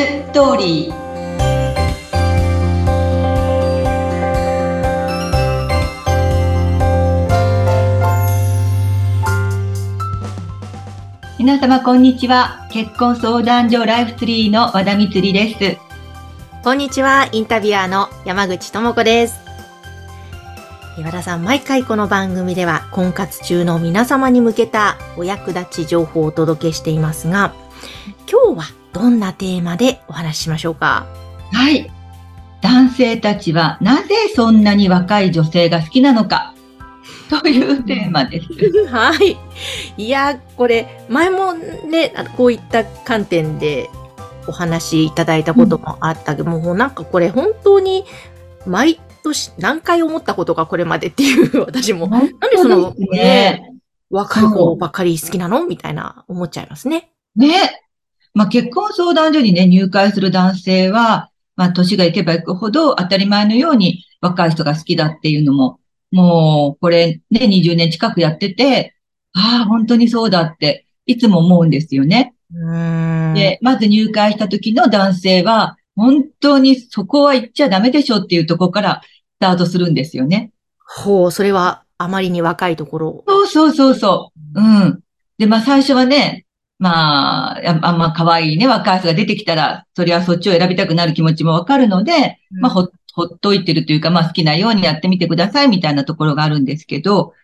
ストーリー皆様こんにちは結婚相談所ライフツリーの和田光ですこんにちはインタビュアーの山口智子です和田さん毎回この番組では婚活中の皆様に向けたお役立ち情報をお届けしていますが今日はどんなテーマでお話ししましょうか？はい男性たちはなぜそんなに若い女性が好きなのか？というテーマです。はい。いや、これ、前もね、こういった観点でお話いただいたこともあったけど、うん、もうなんかこれ本当に毎年何回思ったことかこれまでっていう私も。なんでその、ね、若い子ばっかり好きなの？みたいな思っちゃいますね。ね。まあ結婚相談所にね、入会する男性は、まあ年がいけばいくほど当たり前のように若い人が好きだっていうのももう、これね、20年近くやってて、ああ、本当にそうだって、いつも思うんですよね。で、まず入会した時の男性は、本当にそこは行っちゃダメでしょっていうところからスタートするんですよね。ほう、それはあまりに若いところ。そうそうそうそう。うん。で、まあ最初はね、まあ、あんま可愛いね、若い人が出てきたら、それはそっちを選びたくなる気持ちもわかるので、うん、まあほっほっといてるというか、まあ好きなようにやってみてくださいみたいなところがあるんですけど、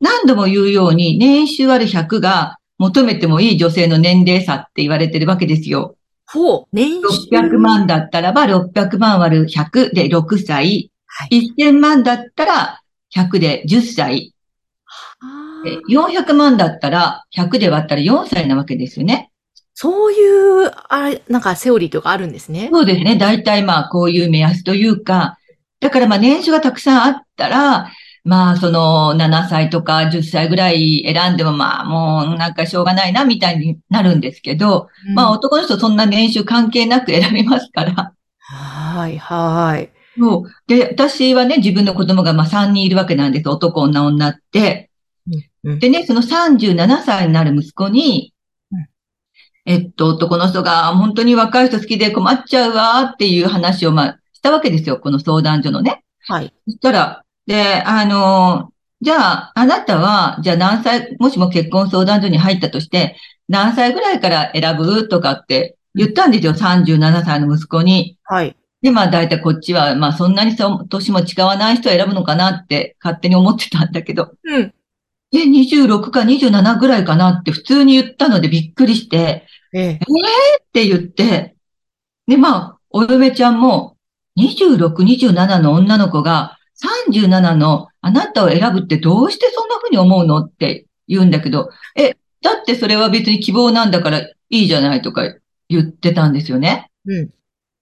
何度も言うように、年収ある100が求めてもいい女性の年齢差って言われてるわけですよ。ほう、年収 ?600 万だったらば、600万割る100で6歳。はい、1000万だったら、100で10歳。400万だったら、100で割ったら4歳なわけですよね。そういう、あれ、なんかセオリーとかあるんですね。そうですね。大体まあこういう目安というか、だからまあ年収がたくさんあったら、まあその7歳とか10歳ぐらい選んでもまあもうなんかしょうがないなみたいになるんですけど、うん、まあ男の人そんな年収関係なく選びますから。はい、はい。そう。で、私はね、自分の子供がまあ3人いるわけなんです。男、女、女って。でね、その37歳になる息子に、えっと、男の人が本当に若い人好きで困っちゃうわっていう話を、まあ、したわけですよ。この相談所のね。はい。そしたら、で、あの、じゃあ、あなたは、じゃあ何歳、もしも結婚相談所に入ったとして、何歳ぐらいから選ぶとかって言ったんですよ。37歳の息子に。はい。で、まあ大体こっちは、まあそんなに年も違わない人を選ぶのかなって勝手に思ってたんだけど。うん。で、26か27ぐらいかなって普通に言ったのでびっくりして、えええー、って言って、で、まあ、お嫁ちゃんも、26、27の女の子が、37のあなたを選ぶってどうしてそんな風に思うのって言うんだけど、え、だってそれは別に希望なんだからいいじゃないとか言ってたんですよね。うん。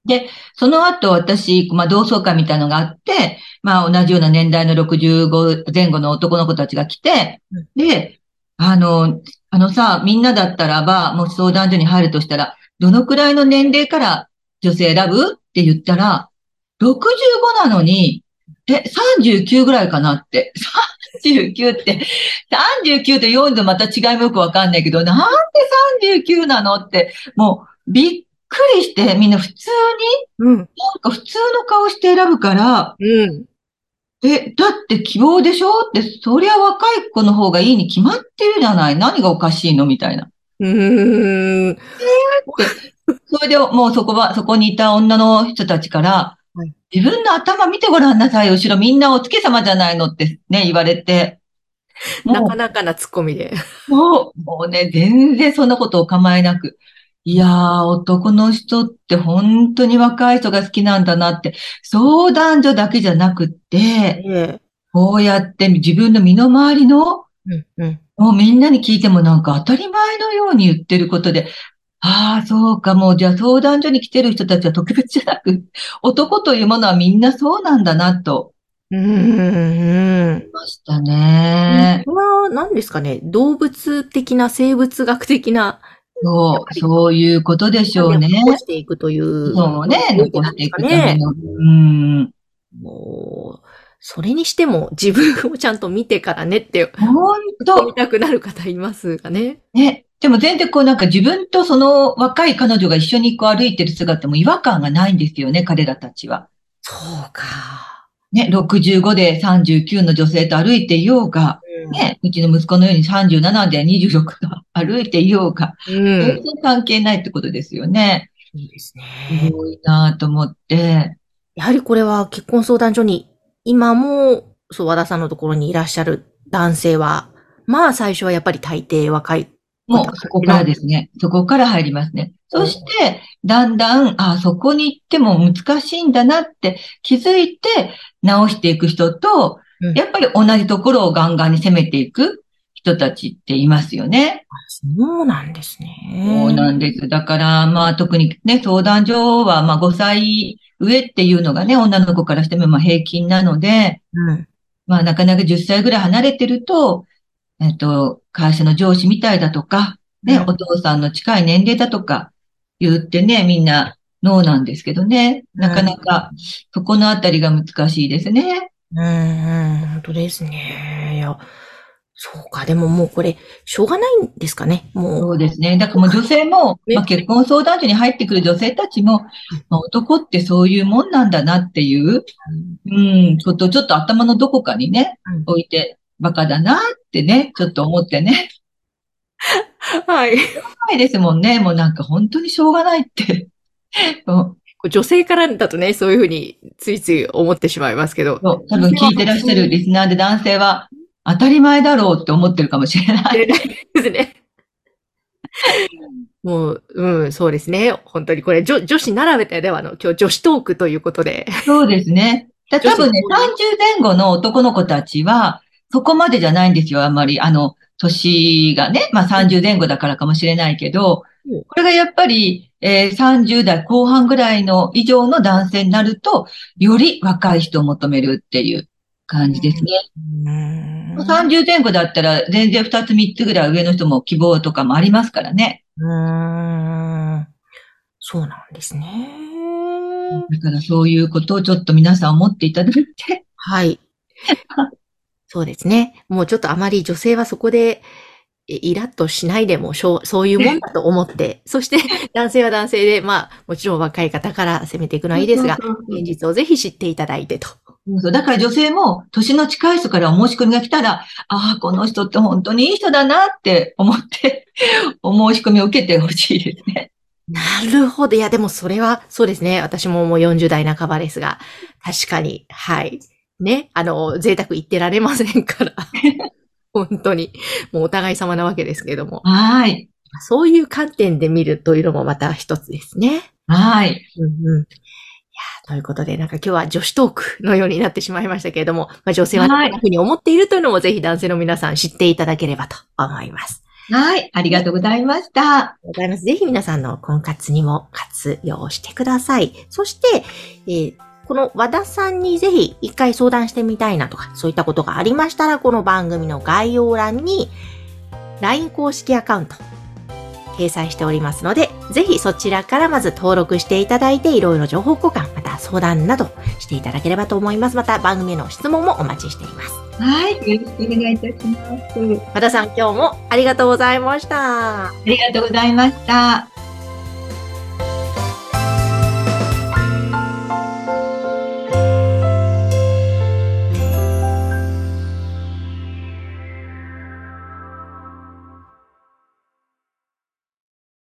で、その後私、まあ同窓会みたいなのがあって、まあ同じような年代の65前後の男の子たちが来て、で、あの、あのさ、みんなだったらば、もし相談所に入るとしたら、どのくらいの年齢から女性選ぶって言ったら、65なのに、え、39ぐらいかなって。39って、39と4とまた違いもよくわかんないけど、なんで39なのって、もうびっくりして、みんな普通に、うん、なんか普通の顔して選ぶから、うん、え、だって希望でしょ？って、そりゃ若い子の方がいいに決まってるじゃない。何がおかしいの？みたいな。うーん。えー、って、それでもうそこは、そこにいた女の人たちから、はい、自分の頭見てごらんなさい、後ろみんなお月様じゃないのってね、言われて。なかなかな突っ込みで。もう、もうね、全然そんなことを構えなく。いやー、男の人って本当に若い人が好きなんだなって、相談所だけじゃなくって、ええ、こうやって自分の身の回りの、うんうん、もうみんなに聞いてもなんか当たり前のように言ってることで、ああ、そうか、もうじゃあ相談所に来てる人たちは特別じゃなく、男というものはみんなそうなんだなと。うん。ましたね。これは何ですかね？動物的な生物学的なそう、そういうことでしょうね。残していくという。そうね、残していくための。うん。もう、それにしても自分をちゃんと見てからねって、本当見たくなる方いますがね。ね。でも全然こうなんか自分とその若い彼女が一緒にこう歩いてる姿も違和感がないんですよね、彼らたちは。そうか。ね、65で39の女性と歩いていようが、うん、ね、うちの息子のように37で26と歩いていようが、うん。全然関係ないってことですよね。いいですね。すごいなと思って。やはりこれは結婚相談所に今も、そう、和田さんのところにいらっしゃる男性は、まあ最初はやっぱり大抵若い。もうそこからですね。そこから入りますね。そして、だんだん、あ、そこに行っても難しいんだなって気づいて直していく人とうん、やっぱり同じところをガンガンに攻めていく人たちっていますよね。そうなんですね。そうなんです。だから、まあ特にね、相談所は、まあ5歳上っていうのがね、女の子からしてもまあ平均なので、うん。まあなかなか10歳ぐらい離れてると、えっと、会社の上司みたいだとか、ね、うんお父さんの近い年齢だとか言ってね、みんなノーなんですけどね、なかなかそこのあたりが難しいですね。うん、うん、本当ですね。いや、そうか。でももうこれ、しょうがないんですかね。もう。そうですね。だからもう女性も、ねまあ結婚相談所に入ってくる女性たちも、まあ男ってそういうもんなんだなっていう、うん、ことをちょっと頭のどこかにね、うん置いて、バカだなってね、ちょっと思ってね。はい。ないですもんね。もうなんか本当にしょうがないって。女性からだとね、そういうふうについつい思ってしまいますけど。そう多分聞いてらっしゃるリスナーで男性は当たり前だろうって思ってるかもしれない。ですね。もう、うん、そうですね。本当にこれ、女女子ならではの、今日女子トークということで。そうですね。だ多分ね、30前後の男の子たちは、そこまでじゃないんですよ、あんまり。あの、年がね、まあ30前後だからかもしれないけどうん、これがやっぱり、えー30代後半ぐらいの以上の男性になると、より若い人を求めるっていう感じですね。うん。30前後だったら全然2つ3つぐらい上の人も希望とかもありますからね。うん。そうなんですね。だからそういうことをちょっと皆さん思っていただいて。はい。そうですね。もうちょっとあまり女性はそこで、えイラッとしないでもしょう、そういうもんだと思って、そして男性は男性で、まあ、もちろん若い方から攻めていくのはいいですが、現実をぜひ知っていただいてと。そうそうだから女性も年の近い人からお申し込みが来たら、ああ、この人って本当にいい人だなって思って、お申し込みを受けてほしいですね。なるほど。いや、でもそれは、そうですね。私ももう40代半ばですが、確かに、はい。ね、あの、贅沢言ってられませんから。本当に。もうお互い様なわけですけれども。はい。そういう観点で見るというのもまた一つですね。はい。うんうん。いやーということで、なんか今日は女子トークのようになってしまいましたけれども、まあ、女性はこんはいなふうに思っているというのもぜひ男性の皆さん知っていただければと思います。はい。ありがとうございました。ありがとうございます。ぜひ皆さんの婚活にも活用してください。そして、えーこの和田さんにぜひ一回相談してみたいなとか、そういったことがありましたら、この番組の概要欄に LINE 公式アカウント掲載しておりますので、ぜひそちらからまず登録していただいて、いろいろ情報交換、また相談などしていただければと思います。また番組への質問もお待ちしています。はい。よろしくお願いいたします。和田さん、今日もありがとうございました。ありがとうございました。